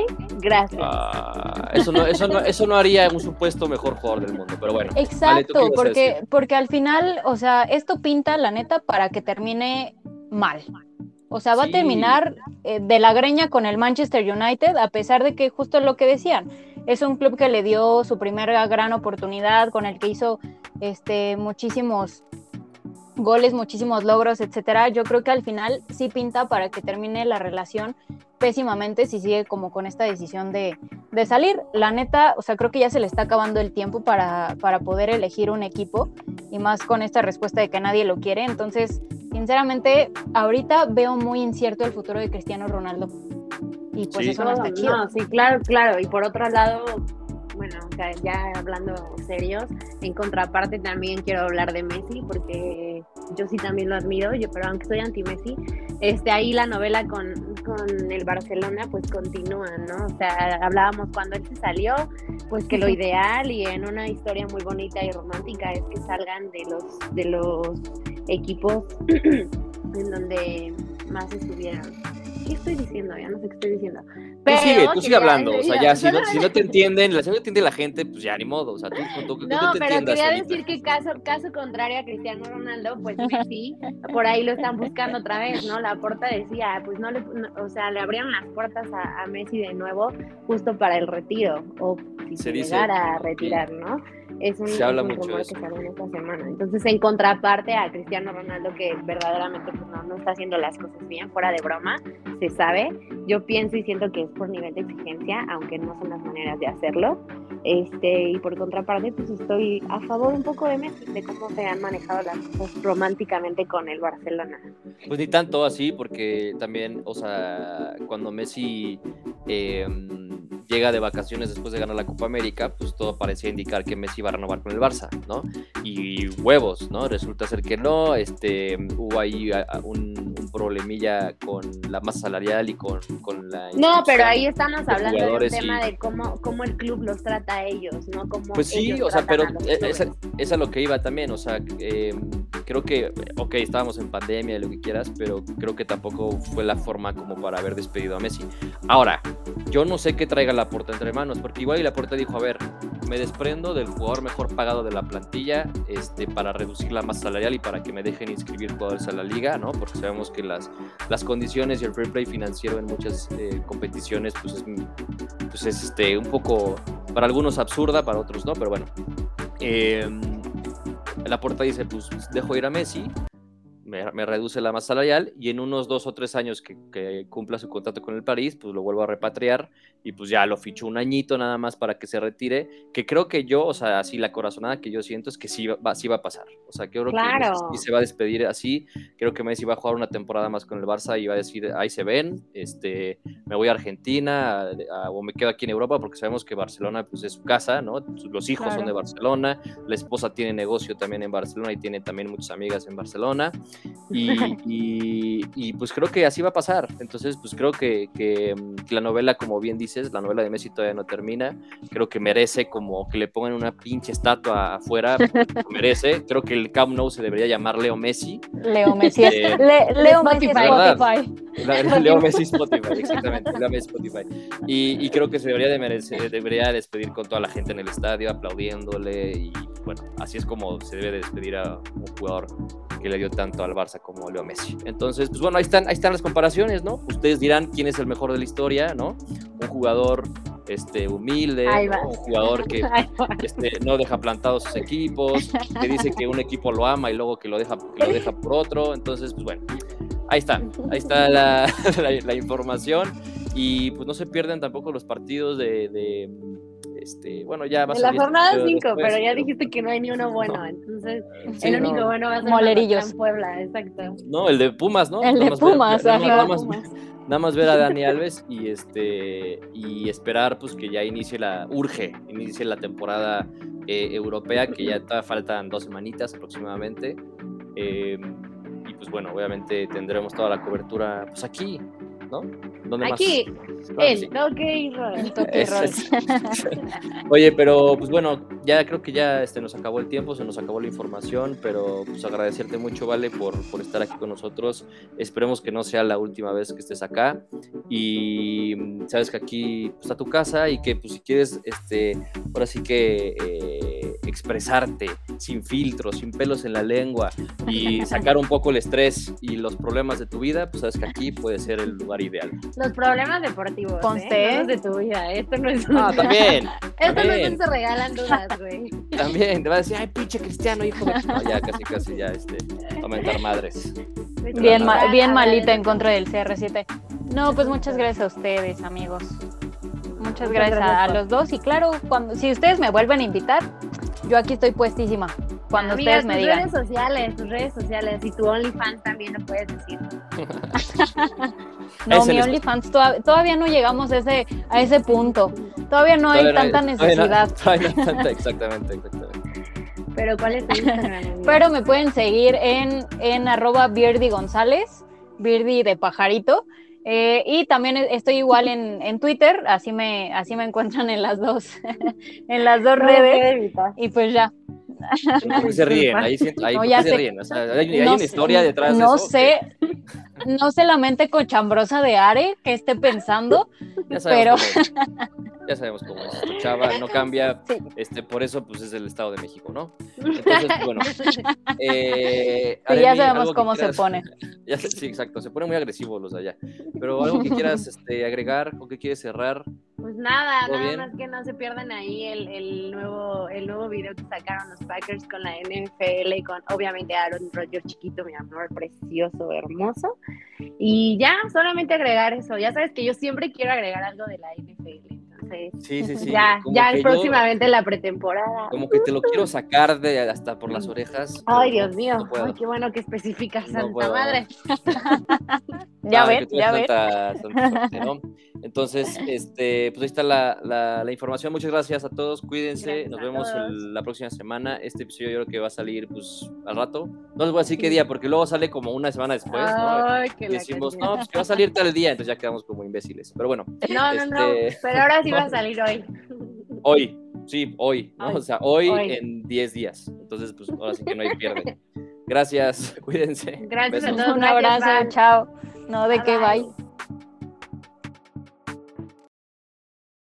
Gracias. ah, eso, no, eso, no, eso no haría un supuesto mejor jugador del mundo, pero bueno. Vale, ¿tú qué Exacto, a porque? Porque al final, o sea, esto pinta la neta para que termine mal. O sea, va Sí. a terminar eh, de la greña con el Manchester United, a pesar de que justo lo que decían, es un club que le dio su primera gran oportunidad, con el que hizo este, muchísimos goles, muchísimos logros, etcétera. Yo creo que al final sí pinta para que termine la relación pésimamente si sigue como con esta decisión de, de salir. La neta, o sea, creo que ya se le está acabando el tiempo para, para poder elegir un equipo y más con esta respuesta de que nadie lo quiere. Entonces, sinceramente, ahorita veo muy incierto el futuro de Cristiano Ronaldo. Y pues Sí. eso no está No, chido. no, sí, claro, claro. Y por otro lado, bueno, o sea, ya hablando serios, en contraparte también quiero hablar de Messi, porque yo sí también lo admiro, yo, pero aunque soy anti-Messi, este, ahí la novela con, con el Barcelona pues continúa, ¿no? O sea, hablábamos cuando él se salió, pues que lo ideal y en una historia muy bonita y romántica es que salgan de los, de los equipos [clears throat] en donde más estuvieron. ¿Qué estoy diciendo? Ya no sé qué estoy diciendo. Tú sigue, tú sigue hablando. O sea, ya, si no, si no te entienden, si no te entiende la gente, pues ya ni modo. O sea, tú, tú, tú- tú No, te pero quería decir que caso, caso contrario a Cristiano Ronaldo, pues Messi, por ahí lo están buscando otra vez, ¿no? La porta decía, pues no le, no- o sea, le abrieron las puertas a, a Messi de nuevo justo para el retiro, o si Se se, dice, llegara a retirar, ¿no? Es un, Se habla es un mucho rumor eso. que salió en esta semana. Entonces, en contraparte a Cristiano Ronaldo, que verdaderamente pues, no, no está haciendo las cosas bien, fuera de broma, se sabe. Yo pienso y siento que es por nivel de exigencia, aunque no son las maneras de hacerlo. Este, y por contraparte, pues estoy a favor un poco de Messi, de cómo se han manejado las cosas románticamente con el Barcelona. Pues ni tanto así, porque también, o sea, cuando Messi eh, llega de vacaciones después de ganar la Copa América, pues todo parecía indicar que Messi iba a renovar con el Barça, ¿no? Y huevos, ¿no? Resulta ser que no, este, hubo ahí a- a un, un problemilla con la masa salarial y con, con la... No, pero ahí estamos de hablando de un jugadores tema y- de cómo, cómo el club los trata a ellos, ¿no? Cómo Pues sí, ellos o sea, pero a e- esa es lo que iba también, o sea, eh, creo que, ok, estábamos en pandemia y lo que quieras, pero creo que tampoco fue la forma como para haber despedido a Messi. Ahora, yo no sé qué traiga la puerta entre manos, porque igual y la puerta dijo, a ver, me desprendo del jugador mejor pagado de la plantilla este, para reducir la masa salarial y para que me dejen inscribir jugadores a la liga, ¿no? Porque sabemos que las, las condiciones y el fair play financiero en muchas eh, competiciones, pues es, pues es este, un poco, para algunos absurda, para otros no, pero bueno. Eh, la puerta dice, pues dejo ir a Messi, me, me reduce la masa salarial y en unos dos o tres años que, que cumpla su contrato con el París, pues lo vuelvo a repatriar y pues ya lo ficho un añito nada más para que se retire, que creo que yo, o sea, así la corazonada que yo siento es que sí va, sí va a pasar, o sea, que creo Claro. que se va a despedir así, creo que Messi va a jugar una temporada más con el Barça y va a decir, ahí se ven, este, me voy a Argentina a- a- o me quedo aquí en Europa porque sabemos que Barcelona pues es su casa, ¿no? Los hijos son de Barcelona, la esposa tiene negocio también en Barcelona y tiene también muchas amigas en Barcelona. Y, [laughs] y- y, pues creo que así va a pasar. Entonces, pues creo que, que, mm, la novela, como bien dices, la novela de Messi todavía no termina. Creo que merece como que le pongan una pinche estatua afuera. lo merece. Creo que el Camp Nou se debería llamar Leo Messi. Leo Messi es, Eh, Le- Leo Spotify. Spotify. La- la- [laughs] [laughs] Leo Messi Spotify, exactamente. Leo Messi Spotify. Y, y creo que se debería de merecer, debería despedir con toda la gente en el estadio, aplaudiéndole. Y bueno, así es como se debe de despedir a un jugador que le dio tanto al Barça como Leo Messi. Entonces, pues bueno, ahí están, ahí están las comparaciones, ¿no? Ustedes dirán quién es el mejor de la historia, ¿no? Un jugador este, humilde, un jugador que [laughs] este, no deja plantados sus equipos, que dice que un equipo lo ama y luego que lo deja, que lo deja por otro. Entonces, pues bueno, ahí está, ahí está la, [laughs] la- la información. Y pues no se pierden tampoco los partidos de, de, este, bueno, ya va a la este jornada video 5, después, pero ya dijiste que no hay ni uno bueno, [laughs] entonces Sí, el no. único bueno va a ser Molerillos. Mazatlán, Puebla, exacto. No, el de Pumas, ¿no? El de ver- Pumas, nada más- nada más- ver a Dani Alves y este y esperar pues que ya inicie la urge inicie la temporada eh, europea que ya todavía faltan dos semanitas aproximadamente Eh, y pues bueno obviamente tendremos toda la cobertura pues aquí no ¿Dónde Aquí, más? El sí. toque Es- es- [laughs] Oye, pero pues bueno, ya creo que ya este, nos acabó el tiempo, se nos acabó la información, pero pues agradecerte mucho, Vale, por, por estar aquí con nosotros. Esperemos que no sea la última vez que estés acá y mm, sabes que aquí pues, está tu casa y que pues si quieres, este, ahora sí que eh, expresarte sin filtros, sin pelos en la lengua y sacar un poco el estrés y los problemas de tu vida, pues sabes que aquí puede ser el lugar ideal. Los problemas deportivos, Conste. ¿eh? No los de tu vida. Esto no es un... Ah, también. [laughs] Esto no es también. un se regalan dudas, güey. También, te va a decir, ay, pinche cristiano, hijo de... No, ya, casi, casi, ya, este, aumentar madres. Bien, ma- bien A malita en contra del CR7. No, pues muchas gracias a ustedes, amigos. Muchas Muchas gracias, a- gracias a, por- los dos. Y claro, cuando si ustedes me vuelven a invitar, yo aquí estoy puestísima. Cuando Amiga, ustedes me tus digan. redes sociales, tus redes sociales y tu OnlyFans también lo puedes decir. [laughs] No, mi OnlyFans toda- todavía no llegamos a ese, a ese punto. Todavía no hay Todavía tanta todavía no- necesidad. [laughs] todavía no hay tanta- [laughs] exactamente, exactamente. Pero ¿cuál es tu Instagram? Pero me pueden seguir en, en arroba Birdie González, Birdie de pajarito. Eh, y también estoy igual en, en Twitter, así me, así me encuentran en las dos, [laughs] en las dos No redes. Y pues ya. ¿Por qué se ríen? Ahí, ahí No, ¿por ya se sé. ríen? O sea, hay, hay No una sé- historia detrás No de eso. sé, no sé la mente cochambrosa de Are que esté pensando, [laughs] pero-. [laughs] Ya sabemos cómo es. Esta Chava no cambia, Sí. este, por eso pues es el Estado de México, ¿no? Entonces, [laughs] bueno. Eh, Sí, ya sabemos cómo se pone. [laughs] Ya sí, exacto. Se ponen muy agresivos los de allá. Pero algo que quieras [laughs] este, agregar o que quieres cerrar. Pues nada, ¿Todo nada bien? más que no se pierdan ahí el, el nuevo el nuevo video que sacaron los Packers con la NFL y con obviamente Aaron Rodgers chiquito, mi amor, precioso, hermoso. Y ya, solamente agregar eso. Ya sabes que yo siempre quiero agregar algo de la NFL. Entonces, Sí, sí, sí. ya, ya yo- próximamente la pretemporada. como que te lo quiero sacar de hasta por las orejas. Ay, Dios no- mío. no. Ay, qué bueno que especificas, No Santa puedo. Madre. [laughs] [laughs] Ya Ah, tú ya ¿no? Entonces, este, pues ahí está la, la- la información. Muchas gracias a todos. Cuídense. Gracias Nos vemos el- la próxima semana. Este episodio yo creo que va a salir pues al rato. No les voy a decir qué día, porque luego sale como una semana después, ¿no? Ay, que Y decimos, no, pues que va a salir tal día, entonces ya quedamos como imbéciles. Pero bueno, No, no, no. este- Pero ahora sí [laughs] va a salir hoy. hoy, sí, hoy, ¿no? Hoy, O sea, hoy, hoy. en 10 días. Entonces, pues ahora sí que no hay pierde. Gracias, [laughs] cuídense. Gracias a Besos. todos. Un abrazo, chao. No, de qué Bye, bye.